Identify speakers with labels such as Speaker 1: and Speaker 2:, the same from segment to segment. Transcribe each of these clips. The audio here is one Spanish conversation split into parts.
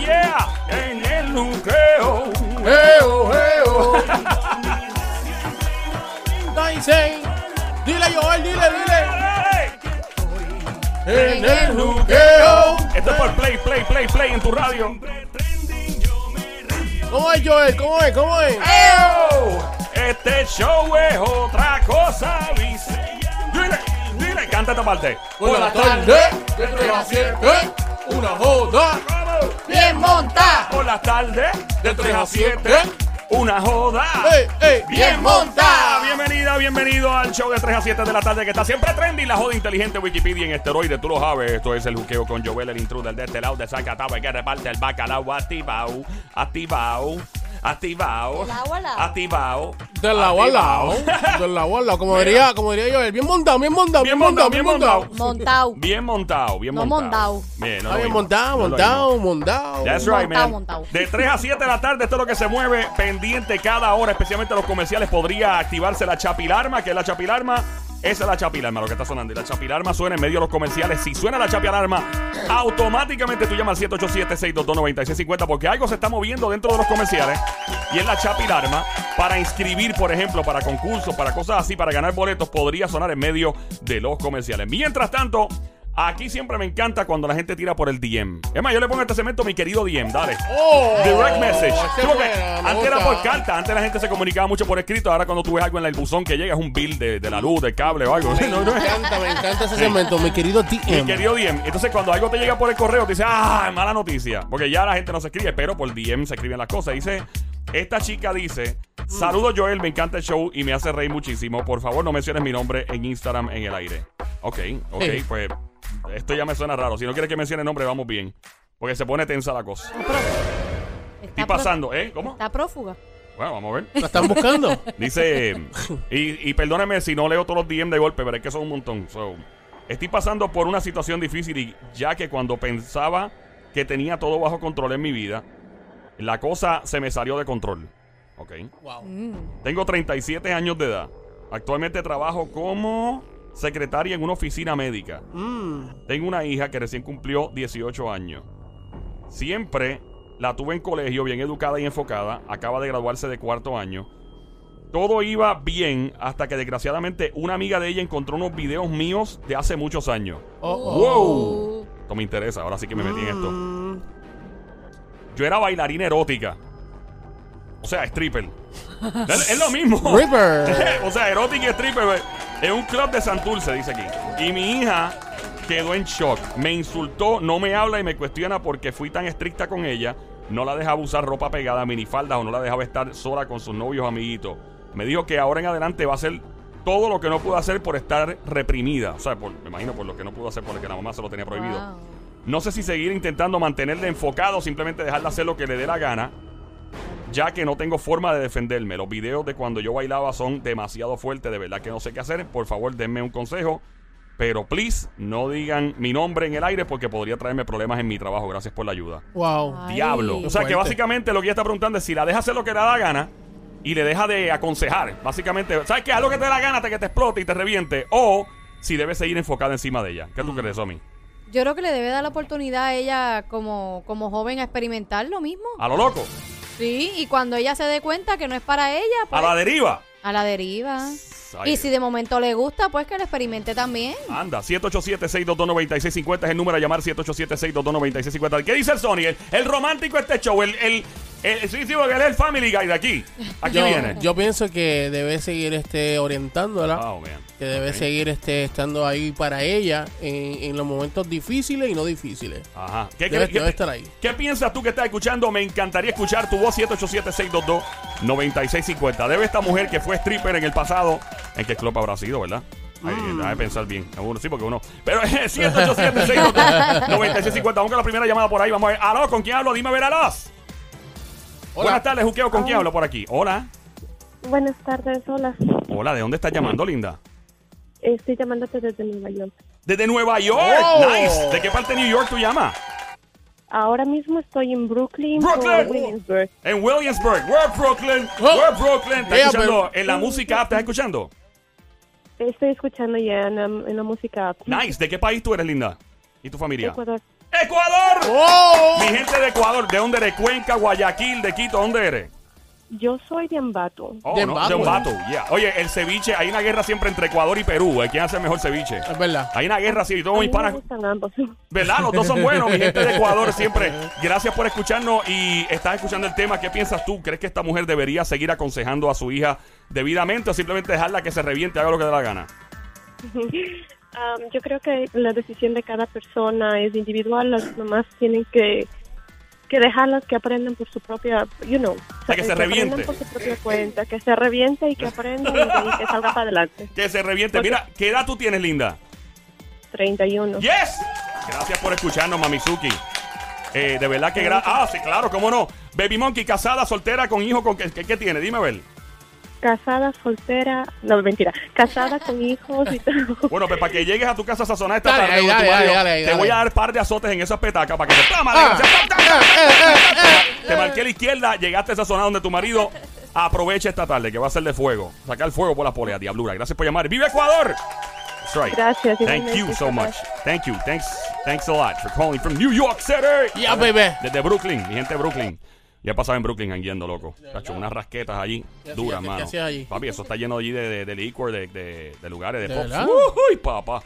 Speaker 1: yeah, yeah. En el nucleo.
Speaker 2: ¡Eo, eo! Dicen, dile Joel, dile, dile. En el juqueo.
Speaker 1: Esto es por Play, Play, Play, Play en tu radio.
Speaker 2: ¿Cómo es Joel? ¿Cómo es? ¿Cómo es?
Speaker 1: Este show es otra cosa, dice. Dile, dile, canta esta parte.
Speaker 2: Por la tarde, de 3 a 7, una joda.
Speaker 3: Bien monta.
Speaker 1: Por la tarde, de 3 a 7, una joda.
Speaker 2: ¡Ey, ey!
Speaker 3: Bien monta.
Speaker 1: Bienvenida, bienvenido al show de 3 a 7 de la tarde que está siempre trendy. La joda inteligente Wikipedia en esteroide, tú lo sabes. Esto es el juqueo con Joel, el intruder de este lado de Zacatau, que reparte el bacalao activado, activado, activado,
Speaker 3: Del agua al lado.
Speaker 1: activado.
Speaker 2: Del lado al lado. Del lado al lado. Como diría, como diría Joel. Bien montado, bien montado, bien montado, bien montado.
Speaker 3: Montado.
Speaker 1: Bien montado, bien
Speaker 3: No
Speaker 1: montado.
Speaker 3: montado.
Speaker 1: Bien, no
Speaker 2: bien montado, montado, montado.
Speaker 1: That's right,
Speaker 3: Montado,
Speaker 1: man.
Speaker 3: montado.
Speaker 1: De 3 a 7 de la tarde, esto es lo que se mueve. Pendiente cada hora, especialmente los comerciales, podría activarse la chapilarma. que es la chapilarma? Esa es la chapilarma, lo que está sonando. Y la chapilarma suena en medio de los comerciales. Si suena la chapilarma, automáticamente tú llamas al 787-622-9650 porque algo se está moviendo dentro de los comerciales. Y es la chapilarma. Para inscribir, por ejemplo, para concursos, para cosas así, para ganar boletos, podría sonar en medio de los comerciales. Mientras tanto, aquí siempre me encanta cuando la gente tira por el DM. Es más, yo le pongo este segmento mi querido DM, dale.
Speaker 2: Oh,
Speaker 1: Direct message.
Speaker 2: ese
Speaker 1: Sí, porque
Speaker 2: buena, me
Speaker 1: antes era por carta, antes la gente se comunicaba mucho por escrito. Ahora cuando tú ves algo en el buzón que llega es un bill de, de la luz, del cable o algo.
Speaker 2: Me
Speaker 1: No,
Speaker 2: encanta, me encanta ese segmento, mi querido
Speaker 1: Mi
Speaker 2: TM.
Speaker 1: querido DM. Entonces, cuando algo te llega por el correo, te dice, ah, mala noticia. Porque ya la gente no se escribe, pero por DM se escriben las cosas. Dice, esta chica dice, saludos Joel, me encanta el show y me hace reír muchísimo. Por favor, no menciones mi nombre en Instagram en el aire. Ok, ok, pues esto ya me suena raro. Si no quieres que mencione el nombre, vamos bien. Porque se pone tensa la cosa. Estoy
Speaker 3: Está
Speaker 1: pasando, ¿eh? ¿Cómo?
Speaker 3: Está prófuga.
Speaker 1: Bueno, vamos a ver.
Speaker 2: ¿La están buscando?
Speaker 1: Dice, y, y perdóneme si no leo todos los DM de golpe, pero es que son un montón. So, estoy pasando por una situación difícil y ya que cuando pensaba que tenía todo bajo control en mi vida, la cosa se me salió de control. Ok.
Speaker 2: Wow.
Speaker 1: Tengo 37 años de edad. Actualmente trabajo como secretaria en una oficina médica.
Speaker 2: Mm.
Speaker 1: Tengo una hija que recién cumplió 18 años. Siempre la tuve en colegio, bien educada y enfocada. Acaba de graduarse de cuarto año. Todo iba bien hasta que desgraciadamente una amiga de ella encontró unos videos míos de hace muchos años.
Speaker 2: Oh, oh.
Speaker 1: ¡Wow! Esto me interesa, ahora sí que me metí en esto.
Speaker 2: Mm.
Speaker 1: Yo era bailarina erótica. O sea, stripper. es, es lo mismo. O sea, erótica y stripper. En un club de Santurce, dice aquí. Y mi hija quedó en shock. Me insultó, no me habla y me cuestiona porque fui tan estricta con ella. No la dejaba usar ropa pegada, minifaldas o no la dejaba estar sola con sus novios amiguitos. Me dijo que ahora en adelante va a hacer todo lo que no pudo hacer por estar reprimida. O sea, por- me imagino por lo que no pudo hacer porque la mamá se lo tenía prohibido.
Speaker 3: Wow.
Speaker 1: No sé si seguir intentando mantenerle enfocado o simplemente dejarla hacer lo que le dé la gana, ya que no tengo forma de defenderme. Los videos de cuando yo bailaba son demasiado fuertes, de verdad que no sé qué hacer. Por favor, denme un consejo. Pero please, no digan mi nombre en el aire porque podría traerme problemas en mi trabajo. Gracias por la ayuda.
Speaker 2: Wow.
Speaker 3: Ay.
Speaker 1: Diablo. O sea que básicamente lo que ella está preguntando es si la deja hacer lo que le da la gana y le deja de aconsejar. Básicamente, ¿sabes qué? Haz lo que te dé la gana hasta que te explote y te reviente. O si debe seguir enfocada encima de ella. ¿Qué tú crees, Somi?
Speaker 3: Yo creo que le debe dar la oportunidad a ella como, como joven a experimentar lo mismo.
Speaker 1: A lo loco.
Speaker 3: Sí, y cuando ella se dé cuenta que no es para ella,
Speaker 1: A
Speaker 3: pues
Speaker 1: la deriva.
Speaker 3: a la deriva.
Speaker 1: Ay,
Speaker 3: Y si de momento le gusta, pues que lo experimente también.
Speaker 1: Anda, 787-622-9650 es el número a llamar, 787-622-9650. ¿Qué dice el Sony? El, el romántico este show, el, el, el, sí, sí, porque él es el Family Guy de aquí. Aquí
Speaker 2: Yo,
Speaker 1: viene.
Speaker 2: yo pienso que debe seguir este orientándola.
Speaker 1: Oh.
Speaker 2: Que debe seguir este estando ahí para ella en, en los momentos difíciles y no difíciles.
Speaker 1: Ajá. ¿Qué,
Speaker 2: Debe-
Speaker 1: qué-
Speaker 2: debe estar ahí.
Speaker 1: ¿Qué piensas tú que estás escuchando? Me encantaría escuchar tu voz 787-622-9650. Debe esta mujer que fue stripper en el pasado. ¿En qué club habrá sido, verdad? Ay,
Speaker 2: Mm.
Speaker 1: déjame pensar bien. Uno, sí, porque uno. Pero es 787-622-9650. Vamos con la primera llamada por ahí. Vamos a ver. Aló, ¿con quién hablo? Dime a ver, aló. Buenas tardes, Juqueo. ¿Con quién hablo por aquí? Hola.
Speaker 4: Buenas tardes, hola.
Speaker 1: Hola, ¿de dónde estás llamando, linda?
Speaker 4: Estoy llamándote desde Nueva York.
Speaker 1: Desde Nueva York.
Speaker 2: Oh.
Speaker 1: Nice. ¿De qué parte de New York tú llamas?
Speaker 4: Ahora mismo estoy en Brooklyn,
Speaker 1: Brooklyn.
Speaker 4: Williamsburg.
Speaker 1: En Williamsburg. We're Brooklyn.
Speaker 2: Oh.
Speaker 1: We're Brooklyn. ¿Estás
Speaker 2: Yeah,
Speaker 1: escuchando en la música? app? ¿Estás escuchando?
Speaker 4: Estoy escuchando ya en la, en la música.
Speaker 1: Nice. ¿De qué país tú eres, linda? ¿Y tu familia?
Speaker 4: Ecuador.
Speaker 1: Ecuador!
Speaker 2: ¡Oh!
Speaker 1: Mi gente de Ecuador, ¿de dónde eres? Cuenca, Guayaquil, de Quito, ¿dónde eres?
Speaker 4: Yo soy de Ambato.
Speaker 1: Oh,
Speaker 2: De
Speaker 1: no,
Speaker 2: Ambato.
Speaker 1: de Ambato, yeah. Oye, el ceviche, hay una guerra siempre entre Ecuador y Perú. ¿eh? ¿Quién hace el mejor ceviche?
Speaker 2: Es verdad.
Speaker 1: Hay una guerra así, y todos mis panas.
Speaker 4: gustan ambos.
Speaker 1: ¿Verdad? Los dos son buenos, mi gente de Ecuador siempre. Gracias por escucharnos y estás escuchando el tema. ¿Qué piensas tú? ¿Crees que esta mujer debería seguir aconsejando a su hija debidamente o simplemente dejarla que se reviente, haga lo que dé la gana?
Speaker 4: Um, yo creo que la decisión de cada persona es individual. Las mamás tienen que, que dejarlas que aprendan por su propia, you know.
Speaker 1: sea, que se reviente.
Speaker 4: por su propia cuenta, que se reviente y que aprendan y, que salga para adelante.
Speaker 1: Que se reviente. Mira, ¿qué edad tú tienes, linda?
Speaker 4: 31.
Speaker 1: ¡Yes! Gracias por escucharnos, Mamizuki. Eh, de verdad que gra Ah, sí, claro, cómo no. Baby Monkey, casada, soltera, con hijo, con ¿qué, qué, tiene? Dime, a ver.
Speaker 4: Casada, soltera, no, mentira, casada con hijos y todo.
Speaker 1: Bueno, pues para que llegues a tu casa sazonada esta
Speaker 2: Dale,
Speaker 1: tarde
Speaker 2: ahí, dale, dale, dale,
Speaker 1: te
Speaker 2: dale.
Speaker 1: voy a dar par de azotes en esas petacas para que te ¡Toma,
Speaker 2: Ah, eh, eh, eh,
Speaker 1: Te marqué a la izquierda, llegaste a esa zona donde tu marido aprovecha esta tarde, que va a ser de fuego. Sacar fuego por la polea, diablura. Gracias por llamar. ¡Viva Ecuador! That's right.
Speaker 4: Gracias,
Speaker 1: Thank you so much. Thank you. Thanks, thanks a lot for calling from New York City.
Speaker 2: Yeah, baby.
Speaker 1: Desde Brooklyn, mi gente de Brooklyn. Ya he pasado en Brooklyn hangueando, loco. Tacho, unas rasquetas allí,
Speaker 2: ¿Qué
Speaker 1: duras,
Speaker 2: qué
Speaker 1: mano.
Speaker 2: hacías allí?
Speaker 1: Papi, eso está lleno allí de, de, de licor, de, de, de lugares, de,
Speaker 2: ¿De
Speaker 1: pop.
Speaker 2: verdad?
Speaker 1: Uy, papá.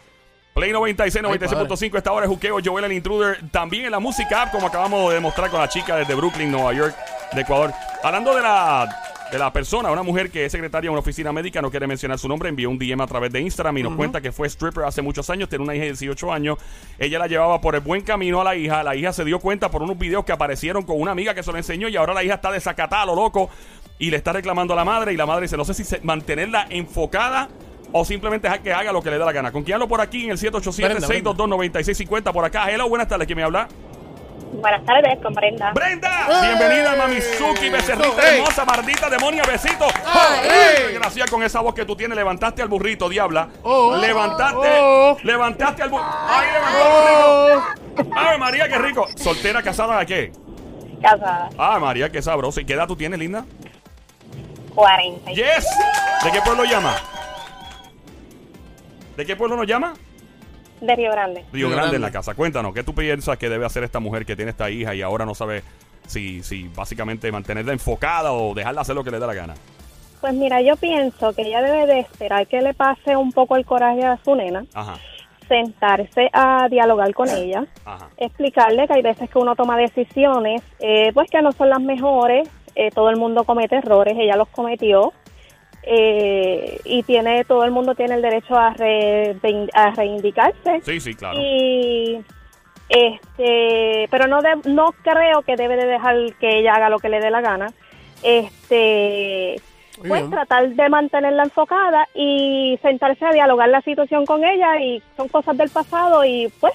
Speaker 1: Play 96,
Speaker 2: Ay,
Speaker 1: 96.5. Esta hora es Juqueo, Joel el Intruder. También en la música app, como acabamos de demostrar con la chica desde Brooklyn, Nueva York, de Ecuador. Hablando de la, de la persona, una mujer que es secretaria de una oficina médica, no quiere mencionar su nombre, envió un DM a través de Instagram y nos cuenta que fue stripper hace muchos años, tiene una hija de 18 años. Ella la llevaba por el buen camino a la hija. La hija se dio cuenta por unos videos que aparecieron con una amiga que se lo enseñó y ahora la hija está desacatada, lo loco, y le está reclamando a la madre. Y la madre dice: No sé si se- mantenerla enfocada o simplemente dejar que haga lo que le dé la gana. ¿Con quién hablo por aquí en el 787-622-9650? Por acá. Hello, buenas tardes. ¿Quién me habla?
Speaker 5: Buenas tardes, con Brenda.
Speaker 1: ¡Brenda!
Speaker 2: ¡Eh!
Speaker 1: Bienvenida, Mamizuki, becerrita
Speaker 2: ¡Ey!
Speaker 1: hermosa, maldita demonia, besito.
Speaker 2: ¡Ey!
Speaker 1: Gracias con esa voz que tú tienes. Levantaste al burrito, diabla.
Speaker 2: Oh.
Speaker 1: levantaste,
Speaker 2: Oh.
Speaker 1: levantaste al burrito. ¡Ay, levantó al
Speaker 2: Oh.
Speaker 1: burrito! ¡Ay, María, qué rico! ¿Soltera, casada de qué?
Speaker 5: Casada.
Speaker 1: ¡Ah, María, qué sabroso! ¿Y qué edad tú tienes, linda?
Speaker 5: 40.
Speaker 1: ¡Yes! ¿De qué pueblo llama? ¿De qué pueblo nos llama?
Speaker 5: De Río Grande.
Speaker 1: Río
Speaker 2: Río
Speaker 1: Grande en la casa. Cuéntanos, ¿qué tú piensas que debe hacer esta mujer que tiene esta hija y ahora no sabe si, si básicamente mantenerla enfocada o dejarla hacer lo que le dé la gana?
Speaker 5: Pues mira, yo pienso que ella debe de esperar que le pase un poco el coraje a su nena,
Speaker 1: Ajá,
Speaker 5: sentarse a dialogar con ella,
Speaker 1: ajá.
Speaker 5: explicarle que hay veces que uno toma decisiones, eh, pues que no son las mejores, eh, todo el mundo comete errores, ella los cometió, eh, y tiene todo el mundo tiene el derecho a, re- a reivindicarse.
Speaker 1: Sí, sí, claro.
Speaker 5: Y este, pero no de- no creo que debe de dejar que ella haga lo que le dé la gana. Este,
Speaker 2: Muy
Speaker 5: pues
Speaker 2: bien.
Speaker 5: tratar de mantenerla enfocada y sentarse a dialogar la situación con ella y son cosas del pasado y pues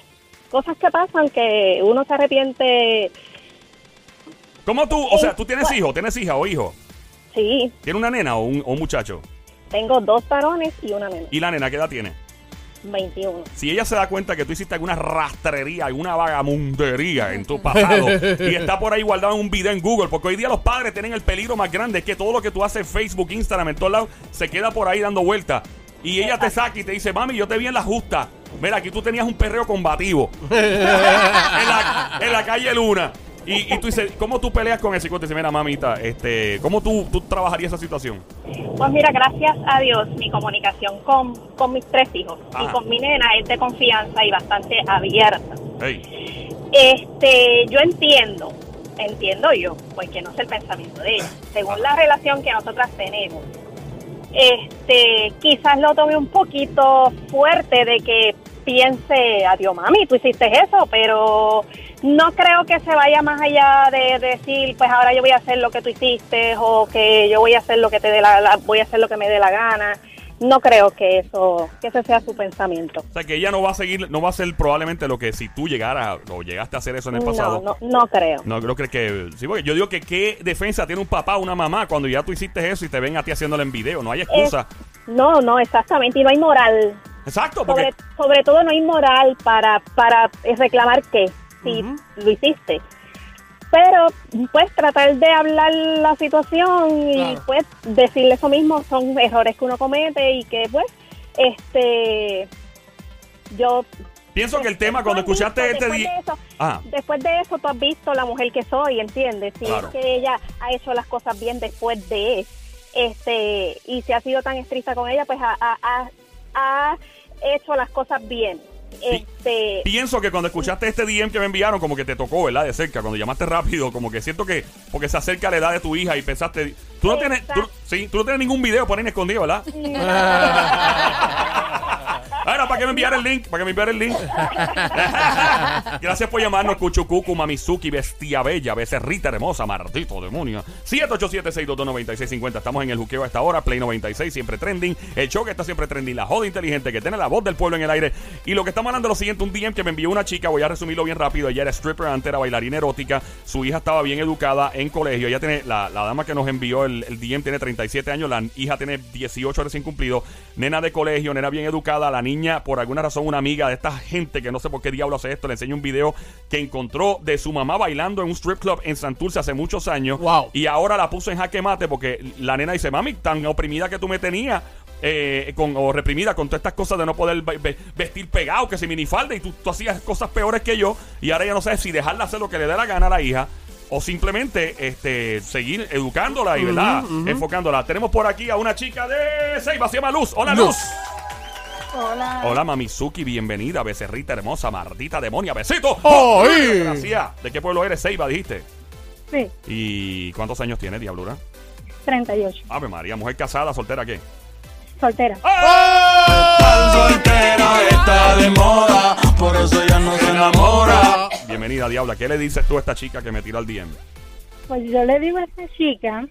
Speaker 5: cosas que pasan que uno se arrepiente.
Speaker 1: ¿Cómo tú, o sea, tú tienes hijo, tienes hija o hijo?
Speaker 5: Sí,
Speaker 1: ¿Tiene una nena o un, o un muchacho?
Speaker 5: tengo dos varones y una nena,
Speaker 1: ¿Y la nena qué edad tiene?
Speaker 5: 21.
Speaker 1: Si ella se da cuenta que tú hiciste alguna rastrería, alguna vagamundería en tu pasado y está por ahí guardado en un video en Google, porque hoy día los padres tienen el peligro más grande, es que todo lo que tú haces en Facebook, Instagram, en todos lados, se queda por ahí dando vueltas. Y ella te saca y te dice, mami, yo te vi en la justa. Mira, aquí tú tenías un perreo combativo. en, la, en la calle Luna. Y, y tú dices, ¿cómo tú peleas con? Y tú dices, mira, mamita, este, ¿cómo tú, tú trabajarías esa situación?
Speaker 5: Pues mira, gracias a Dios, mi comunicación con, con mis tres hijos
Speaker 1: Ajá.
Speaker 5: y con mi nena es de confianza y bastante abierta.
Speaker 1: Hey,
Speaker 5: Este, yo entiendo, entiendo yo, porque no sé el pensamiento de ella. Según la relación que nosotras tenemos, este, quizás lo tome un poquito fuerte de que piense, adiós mami, tú hiciste eso, pero no creo que se vaya más allá de decir, pues ahora yo voy a hacer lo que tú hiciste o que yo voy a hacer lo que te dé la, la- voy a hacer lo que me dé la gana. No creo que eso, que ese sea su pensamiento.
Speaker 1: O sea, que ella no va a seguir, no va a ser probablemente lo que si tú llegaras o llegaste a hacer eso en el pasado.
Speaker 5: No, no, no creo.
Speaker 1: No, creo que, que sí, porque yo digo que qué defensa tiene un papá o una mamá cuando ya tú hiciste eso y te ven a ti haciéndolo en video. No hay excusa.
Speaker 5: No, no, exactamente, y no hay moral.
Speaker 1: Exacto, porque
Speaker 5: Sobre, sobre todo no hay moral para, para eh, reclamar que si lo hiciste. Pero pues tratar de hablar la situación y
Speaker 2: Claro.
Speaker 5: pues decirle eso mismo son errores que uno comete y que pues este yo
Speaker 1: Pienso que el tema, cuando escuchaste
Speaker 5: visto,
Speaker 1: este
Speaker 5: después
Speaker 1: día.
Speaker 5: de eso-
Speaker 1: Ah.
Speaker 5: Después de eso, tú has visto la mujer que soy, ¿entiendes? Si
Speaker 1: Claro.
Speaker 5: es que ella ha hecho las cosas bien después de este y si ha sido tan estricta con ella, pues ha, ha- ha- ha hecho las cosas bien. Este,
Speaker 1: Pienso que cuando escuchaste este DM que me enviaron, como que te tocó, ¿verdad? De cerca, cuando llamaste rápido, como que siento que, porque se acerca la edad de tu hija y pensaste, tú no tienes, tú, sí, tú no tienes ningún video por ahí escondido, ¿verdad? Para que me enviara el link, para que me enviara el link. Gracias por llamarnos, Cuchucucu, Mamizuki, Bestia Bella, Becerrita Hermosa, maldito demonio. 787-622-9650. Estamos en el juqueo a esta hora, Play 96, siempre trending. El show que está siempre trending, la joda inteligente que tiene la voz del pueblo en el aire. Y lo que estamos hablando es lo siguiente: un DM que me envió una chica, voy a resumirlo bien rápido. Ella era stripper, antes era bailarina erótica. Su hija estaba bien educada en colegio. Ella tiene, la, la dama que nos envió el, el DM tiene 37 años, la hija tiene 18 recién cumplido. Nena de colegio, nena bien educada. La niña, por alguna razón, una amiga de esta gente que no sé por qué diablo hace esto, le enseña un video que encontró de su mamá bailando en un strip club en Santurce hace muchos años.
Speaker 2: Wow.
Speaker 1: Y ahora la puso en jaque mate porque la nena dice, mami, tan oprimida que tú me tenías. eh, con, o reprimida con todas estas cosas de no poder ve- ve- vestir pegado, que si minifalda y tú, tú hacías cosas peores que yo y ahora ya no sabes si dejarla hacer lo que le dé la gana a la hija o simplemente este seguir educándola y verdad enfocándola. Tenemos por aquí a una chica de Seiba, se llama Luz. Hola Luz.
Speaker 2: Luz.
Speaker 5: Hola.
Speaker 1: Hola Mamizuki, bienvenida, becerrita hermosa, maldita demonia, besito.
Speaker 2: ¡Ay!
Speaker 1: Gracias. ¿De qué pueblo eres, Seiba, dijiste?
Speaker 5: Sí,
Speaker 1: ¿Y cuántos años tiene, diablura?
Speaker 5: 38.
Speaker 1: Ave María, mujer casada, soltera, ¿qué?
Speaker 5: Soltera.
Speaker 6: soltera está de moda, por eso ya no se enamora.
Speaker 1: Bienvenida, Diabla. ¿Qué le dices tú a esta chica que me tiró al DM?
Speaker 5: Pues yo le digo a esta chica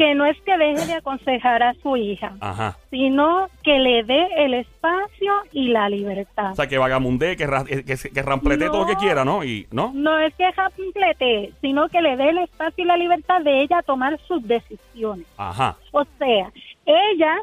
Speaker 5: que no es que deje de aconsejar a su hija,
Speaker 1: Ajá.
Speaker 5: sino que le dé el espacio y la libertad.
Speaker 1: O sea, que vagamunde, que, ra- que, que ramplete todo lo que quiera, ¿no? Y, ¿no?
Speaker 5: No es que complete, sino que le dé el espacio y la libertad de ella tomar sus decisiones.
Speaker 1: Ajá.
Speaker 5: O sea, ella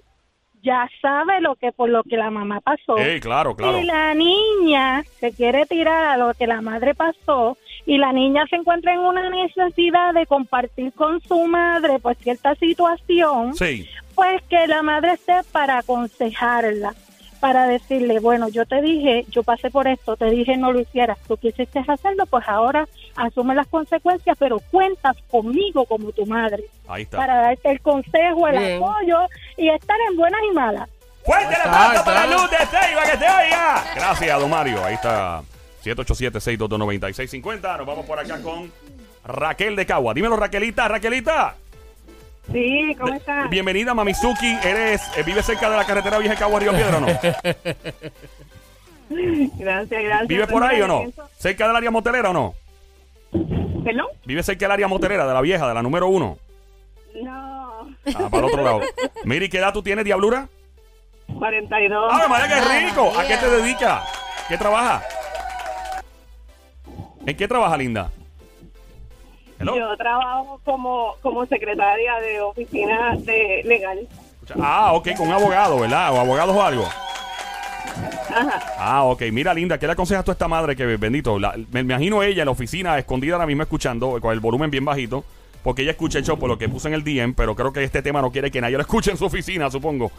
Speaker 5: ya sabe lo que por lo que la mamá pasó.
Speaker 1: Ey, claro, claro.
Speaker 5: Y la niña se quiere tirar a lo que la madre pasó y la niña se encuentra en una necesidad de compartir con su madre pues cierta situación,
Speaker 1: Sí.
Speaker 5: pues que la madre esté para aconsejarla, para decirle, bueno, yo te dije, yo pasé por esto, te dije no lo hicieras, tú quisiste hacerlo, pues ahora asume las consecuencias, pero cuentas conmigo como tu madre
Speaker 1: Ahí está.
Speaker 5: para darte el consejo, el
Speaker 2: Bien.
Speaker 5: apoyo y estar en buenas y malas.
Speaker 1: ¡Fuerte el aplauso para. Luz de Seiba, que te oiga! Gracias, don Mario. Ahí está. 787-622-9650. Nos vamos por acá con Raquel de Cagua. Dímelo, Raquelita. Raquelita.
Speaker 4: Sí, ¿cómo estás?
Speaker 1: Bienvenida, Mamizuki. Eres, eh, ¿Vives cerca de la carretera vieja de Cagua Río Piedra o no?
Speaker 4: Gracias, gracias.
Speaker 1: ¿Vives por ahí o no? ¿Cerca del área motelera o no?
Speaker 4: ¿Perdón?
Speaker 1: ¿Vives cerca del área motelera, de la vieja, de la número uno?
Speaker 4: No,
Speaker 1: Ah, para el otro lado. Miri, ¿qué edad tú tienes, Diablura?
Speaker 4: 42.
Speaker 1: ¡Ave María, qué rico! ¿A qué te dedicas? ¿Qué trabaja? ¿En qué trabaja, linda? Hello.
Speaker 4: Yo trabajo como, como secretaria de oficina de legal.
Speaker 1: Ah, ok, con un abogado, ¿verdad? O abogados o algo.
Speaker 4: Ajá.
Speaker 1: Ah, ok. Mira, linda, ¿qué le aconsejas tú a esta madre que, bendito, la- me imagino ella en la oficina, escondida ahora mismo escuchando, con el volumen bien bajito, porque ella escucha el por lo que puso en el DM, pero creo que este tema no quiere que nadie lo escuche en su oficina, supongo.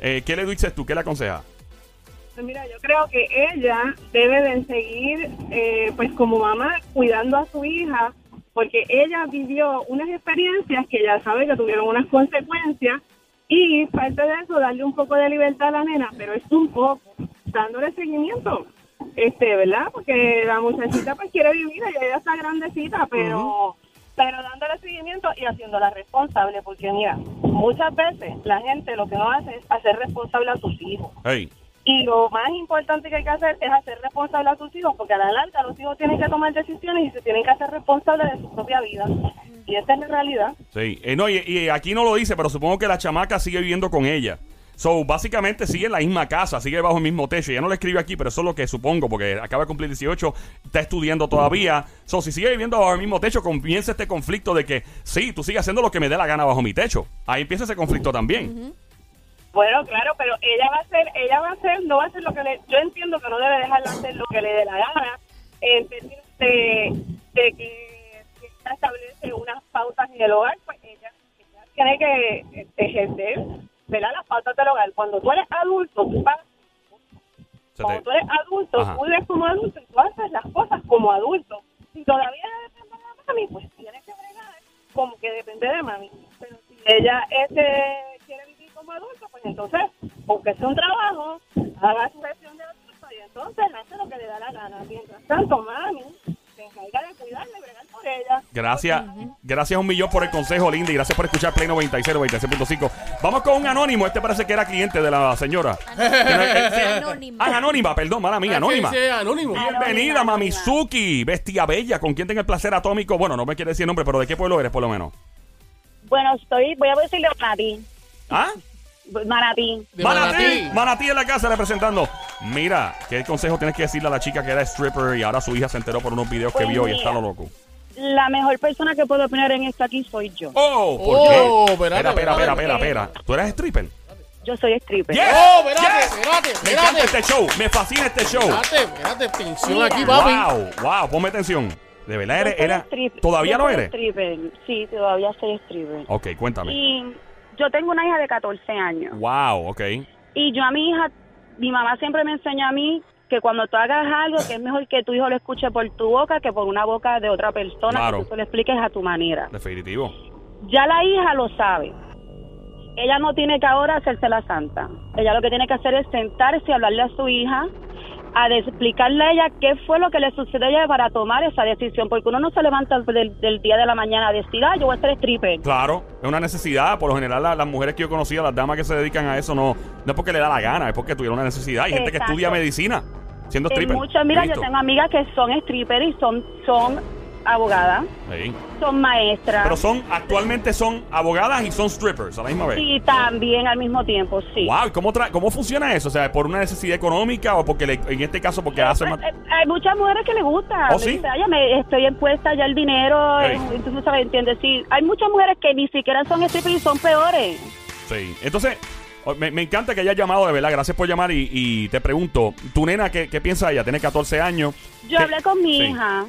Speaker 1: Eh, ¿Qué le dices tú? ¿Qué le aconsejas?
Speaker 4: Pues mira, yo creo que ella debe de seguir, eh, pues como mamá, cuidando a su hija, porque ella vivió unas experiencias que ella sabe que tuvieron unas consecuencias y parte de eso, darle un poco de libertad a la nena, pero es un poco, dándole seguimiento, este, ¿verdad? Porque la muchachita pues quiere vivir, ella está grandecita, pero... Pero dándole seguimiento y haciéndola responsable, porque mira, muchas veces la gente lo que no hace es hacer responsable a sus hijos.
Speaker 1: Hey,
Speaker 4: Y lo más importante que hay que hacer es hacer responsable a sus hijos, porque a la larga los hijos tienen que tomar decisiones y se tienen que hacer responsables de su propia vida. Y esa es la realidad.
Speaker 1: sí. Eh, no, y, y aquí no lo dice, pero supongo que la chamaca sigue viviendo con ella. So, básicamente sigue en la misma casa, sigue bajo el mismo techo. Ya no le escribe aquí, pero eso es lo que supongo, porque acaba de cumplir 18, está estudiando todavía. So, si sigue viviendo bajo el mismo techo, comienza este conflicto de que, sí, tú sigues haciendo lo que me dé la gana bajo mi techo. Ahí empieza ese conflicto también.
Speaker 4: Bueno, claro, pero ella va a hacer, ella va a hacer, no va a hacer lo que le, yo entiendo que no debe dejarla hacer lo que le dé la gana, en términos de, que si establece unas pautas en el hogar, pues ella, tiene que este, ejercer, ¿verdad? Las pautas del hogar. Cuando tú eres adulto, tú cuando tú eres adulto,
Speaker 1: Ajá.
Speaker 4: tú vives como adulto y tú haces las cosas como adulto. Si todavía depende de mami, pues tienes que bregar como que depende de mami. Pero si ella este, quiere vivir como adulto, pues entonces, aunque sea un trabajo, haga su gestión de adulto y entonces hace lo que le da la gana. Mientras tanto, mami se encarga de cuidarle y bregar por ella.
Speaker 1: Gracias, gracias un millón por el consejo, Linda, y gracias por escuchar Play 96, 96.5. Vamos con un anónimo. Este parece que era cliente de la señora.
Speaker 3: Anónima.
Speaker 1: Ah, anónima, perdón, mala mía, anónima.
Speaker 2: Sí, sí, anónimo.
Speaker 1: Bienvenida, Mamizuki, bestia bella, con quien tenga el placer atómico. Bueno, no me quiere decir el nombre, pero ¿de qué pueblo eres, por lo menos?
Speaker 7: Bueno, estoy, voy a decirle Manatí.
Speaker 1: ¿Ah?
Speaker 7: Manatí.
Speaker 2: De
Speaker 1: Manatí,
Speaker 2: Manatí.
Speaker 1: Manatí en la casa representando. Mira, ¿qué consejo tienes que decirle a la chica que era stripper y ahora su hija se enteró por unos videos que
Speaker 7: Pues
Speaker 1: vio y
Speaker 7: mira.
Speaker 1: está lo loco?
Speaker 7: La mejor persona que puedo opinar en esto aquí soy yo.
Speaker 1: Oh, ¿por
Speaker 2: Oh,
Speaker 1: qué?
Speaker 2: espérate,
Speaker 1: espera, espera, espera, espera, espera. ¿Tú eres stripper?
Speaker 7: Yo soy stripper.
Speaker 1: Yes,
Speaker 2: Oh, espérate,
Speaker 1: yes.
Speaker 2: espérate,
Speaker 1: Me encanta
Speaker 2: espérate.
Speaker 1: este show, me fascina este show.
Speaker 2: Espérate, espérate, tensión
Speaker 7: Mira.
Speaker 2: aquí, papi.
Speaker 1: Wow, wow, ponme atención. De verdad eres, era,
Speaker 7: stripper.
Speaker 1: ¿todavía
Speaker 7: soy
Speaker 1: eres?
Speaker 7: stripper. Sí, todavía soy stripper.
Speaker 1: Ok, cuéntame.
Speaker 7: Y yo tengo una hija de 14 años.
Speaker 1: Wow, ok.
Speaker 7: Y yo a mi hija, mi mamá siempre me enseñó a mí que cuando tú hagas algo, que es mejor que tu hijo lo escuche por tu boca que por una boca de otra persona,
Speaker 1: Claro.
Speaker 7: que tú se lo expliques a tu manera.
Speaker 1: Definitivo.
Speaker 7: Ya la hija lo sabe. Ella no tiene que ahora hacerse la santa. Ella lo que tiene que hacer es sentarse y hablarle a su hija, a explicarle a ella qué fue lo que le sucedió a ella para tomar esa decisión. Porque uno no se levanta del, del día de la mañana a decir, ah, yo voy a ser stripper.
Speaker 1: Claro, es una necesidad. Por lo general, la- las mujeres que yo conocía, las damas que se dedican a eso, no, no es porque le da la gana, es porque tuvieron una necesidad. Hay gente que estudia medicina siendo
Speaker 7: En
Speaker 1: stripper.
Speaker 7: muchas, mira, yo tengo amigas que son stripper y son, son abogadas,
Speaker 1: Sí.
Speaker 7: son maestras.
Speaker 1: Pero son, actualmente son abogadas y son strippers a la misma vez.
Speaker 7: Y también al mismo tiempo, sí.
Speaker 1: Wow, ¿y ¿cómo, tra- ¿cómo funciona eso? O sea, ¿por una necesidad económica o porque le- en este caso porque hace más...
Speaker 7: Eh, eh, Hay muchas mujeres que les gusta.
Speaker 1: ¿Oh, sí?
Speaker 7: "Ay, me estoy expuesta ya el dinero. Eh, Entonces, ¿sabes? ¿Entiendes? Sí, hay muchas mujeres que ni siquiera son strippers y son peores.
Speaker 1: Sí. Entonces, oh, me, me encanta que hayas llamado, de verdad. Gracias por llamar y, y te pregunto, ¿tu nena qué, qué piensa ella? Tiene 14 años.
Speaker 7: Yo
Speaker 1: ¿Qué-
Speaker 7: hablé con mi
Speaker 1: Sí.
Speaker 7: hija,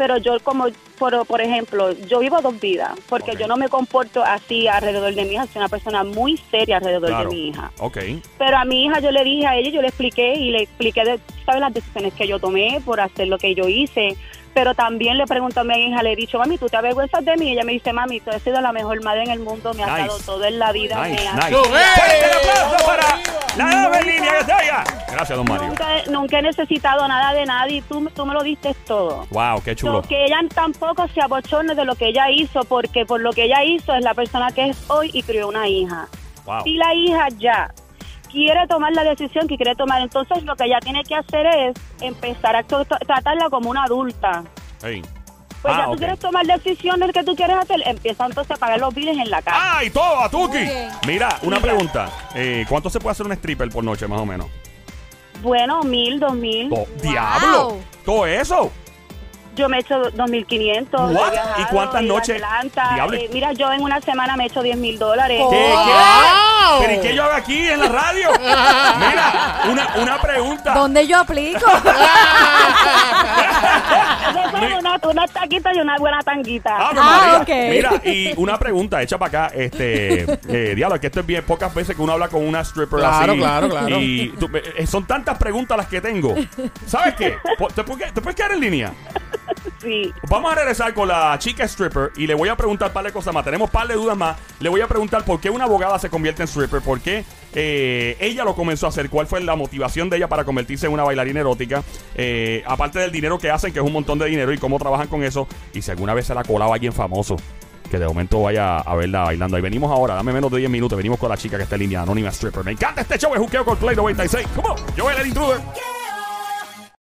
Speaker 7: pero yo como, por, por ejemplo, yo vivo dos vidas, porque yo no me comporto así alrededor de mi hija, soy una persona muy seria alrededor
Speaker 1: Claro.
Speaker 7: de mi hija.
Speaker 1: Ok.
Speaker 7: Pero a mi hija yo le dije a ella, yo le expliqué y le expliqué, de, ¿sabes? Las decisiones que yo tomé por hacer lo que yo hice. Pero también le pregunto a mi hija, le he dicho, mami, ¿tú te avergüenzas de mí? Y ella me dice, mami, tú has sido la mejor madre en el mundo, me has
Speaker 1: Nice.
Speaker 7: dado todo en la vida.
Speaker 1: Nice,
Speaker 7: me has-
Speaker 1: nice.
Speaker 2: Yo, ¡eh!
Speaker 1: ¡Fuerte el aplauso
Speaker 2: ¡Vamos
Speaker 1: para la dama en línea que se oiga! Gracias, don Mario.
Speaker 7: Nunca, nunca he necesitado nada de nadie y tú, tú me lo diste todo.
Speaker 1: Wow, qué chulo.
Speaker 7: So, que ella tampoco se abochorne de lo que ella hizo, porque por lo que ella hizo es la persona que es hoy y crió una hija.
Speaker 1: Wow.
Speaker 7: Si la hija ya quiere tomar la decisión que quiere tomar, entonces lo que ella tiene que hacer es empezar a tra- tratarla como una adulta.
Speaker 1: Hey.
Speaker 7: Pues
Speaker 1: Ah,
Speaker 7: ya tú
Speaker 1: ok.
Speaker 7: quieres tomar decisiones que tú quieres hacer, empieza entonces a pagar los biles en la casa.
Speaker 1: ¡Ah, y todo, a Tuki! Mira, una
Speaker 7: Mira.
Speaker 1: pregunta. Eh, ¿Cuánto se puede hacer un stripper por noche, más o menos?
Speaker 7: Bueno, mil, dos mil.
Speaker 1: Oh, ¡Diablo! ¿Todo eso?
Speaker 7: Yo me he hecho dos mil quinientos.
Speaker 1: What? ¿Y cuántas noches? Diablo.
Speaker 7: Eh, mira, yo en una semana me he hecho diez mil dólares.
Speaker 1: ¿Qué? ¿Qué? ¿Pero y qué yo hago aquí en la radio? Mira, una, una pregunta.
Speaker 3: ¿Dónde yo aplico?
Speaker 7: Una, una taquita y una buena tanguita.
Speaker 3: Ah,
Speaker 1: María.
Speaker 3: ok.
Speaker 1: Mira, y una pregunta hecha para acá, este, eh, diablo, es que esto es bien pocas veces que uno habla con una stripper
Speaker 2: Claro,
Speaker 1: así.
Speaker 2: claro, claro.
Speaker 1: Y tú- eh, son tantas preguntas las que tengo. ¿Sabes qué? Po- ¿Te, puedes- te puedes quedar en línea? Vamos a regresar con la chica stripper y le voy a preguntar un par de cosas más. Tenemos un par de dudas más. Le voy a preguntar por qué una abogada se convierte en stripper, por qué eh, ella lo comenzó a hacer, cuál fue la motivación de ella para convertirse en una bailarina erótica, eh, aparte del dinero que hacen, que es un montón de dinero, y cómo trabajan con eso, y si alguna vez se la colaba alguien famoso. Que de momento vaya a verla bailando. Ahí venimos ahora, dame menos de 10 minutos. Venimos con la chica que está en línea, Anónima Stripper. Me encanta este show, es Juqueo con Play 96. ¿Cómo? Yo voy el intruder.